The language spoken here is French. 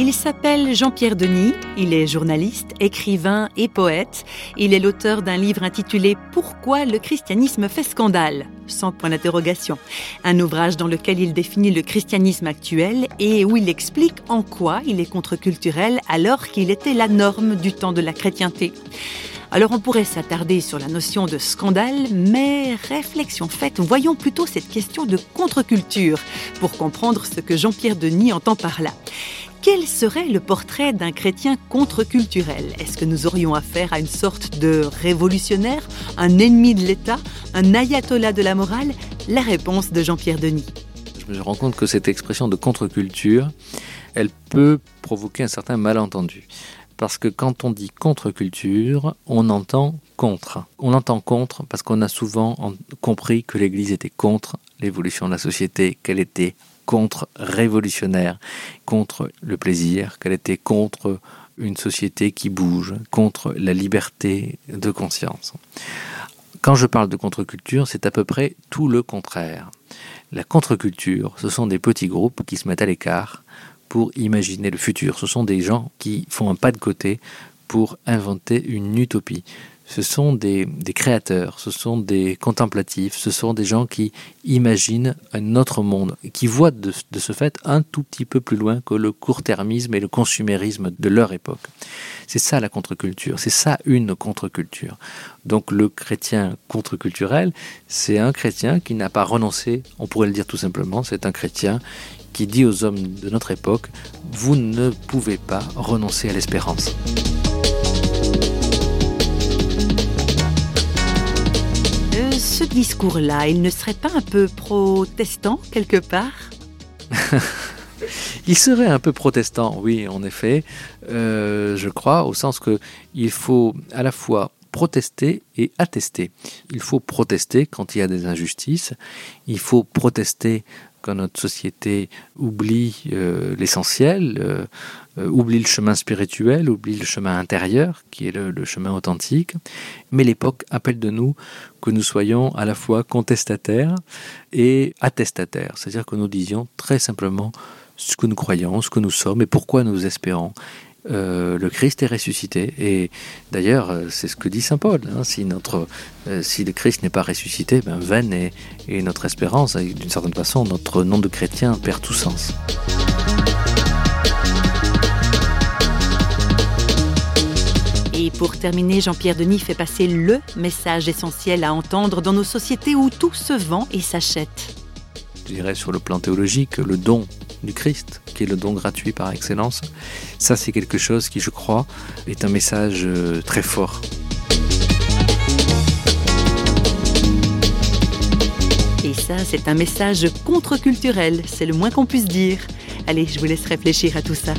Il s'appelle Jean-Pierre Denis, il est journaliste, écrivain et poète. Il est l'auteur d'un livre intitulé Pourquoi le christianisme fait scandale? Sans point d'interrogation. Un ouvrage dans lequel il définit le christianisme actuel et où il explique en quoi il est contre-culturel alors qu'il était la norme du temps de la chrétienté. Alors on pourrait s'attarder sur la notion de scandale, mais réflexion faite, voyons plutôt cette question de contre-culture pour comprendre ce que Jean-Pierre Denis entend par là. Quel serait le portrait d'un chrétien contre-culturel? Est-ce que nous aurions affaire à une sorte de révolutionnaire, un ennemi de l'État, un ayatollah de la morale? La réponse de Jean-Pierre Denis. Je me rends compte que cette expression de contre-culture, elle peut provoquer un certain malentendu. Parce que quand on dit contre-culture, on entend contre. On entend contre parce qu'on a souvent compris que l'Église était contre l'évolution de la société, qu'elle était contre-révolutionnaire, contre le plaisir, qu'elle était contre une société qui bouge, contre la liberté de conscience. Quand je parle de contre-culture, c'est à peu près tout le contraire. La contre-culture, ce sont des petits groupes qui se mettent à l'écart pour imaginer le futur. Ce sont des gens qui font un pas de côté pour inventer une utopie. Ce sont des, créateurs, ce sont des contemplatifs, ce sont des gens qui imaginent un autre monde, qui voient de, de ce fait un tout petit peu plus loin que le court-termisme et le consumérisme de leur époque. C'est ça la contre-culture, c'est ça une contre-culture. Donc le chrétien contre-culturel, c'est un chrétien qui n'a pas renoncé, on pourrait le dire tout simplement, c'est un chrétien qui dit aux hommes de notre époque, vous ne pouvez pas renoncer à l'espérance. Euh, ce discours-là, il ne serait pas un peu protestant quelque part? Il serait un peu protestant, oui, en effet, euh, je crois, au sens que il faut à la fois protester et attester. Il faut protester quand il y a des injustices, il faut protester quand notre société oublie euh, l'essentiel, euh, euh, oublie le chemin spirituel, oublie le chemin intérieur, qui est le, le chemin authentique. Mais l'époque appelle de nous que nous soyons à la fois contestataires et attestataires, c'est-à-dire que nous disions très simplement ce que nous croyons, ce que nous sommes et pourquoi nous espérons. Euh, le Christ est ressuscité. Et d'ailleurs, euh, c'est ce que dit saint Paul. Hein. si, notre, euh, si le Christ n'est pas ressuscité, ben, vaine est, notre espérance. Et d'une certaine façon, notre nom de chrétien perd tout sens. Et pour terminer, Jean-Pierre Denis fait passer le message essentiel à entendre dans nos sociétés où tout se vend et s'achète. Je dirais sur le plan théologique, le don du Christ, le don gratuit par excellence. Ça, c'est quelque chose qui, je crois, est un message euh, très fort. Et ça, c'est un message contre-culturel, c'est le moins qu'on puisse dire. Allez, je vous laisse réfléchir à tout ça.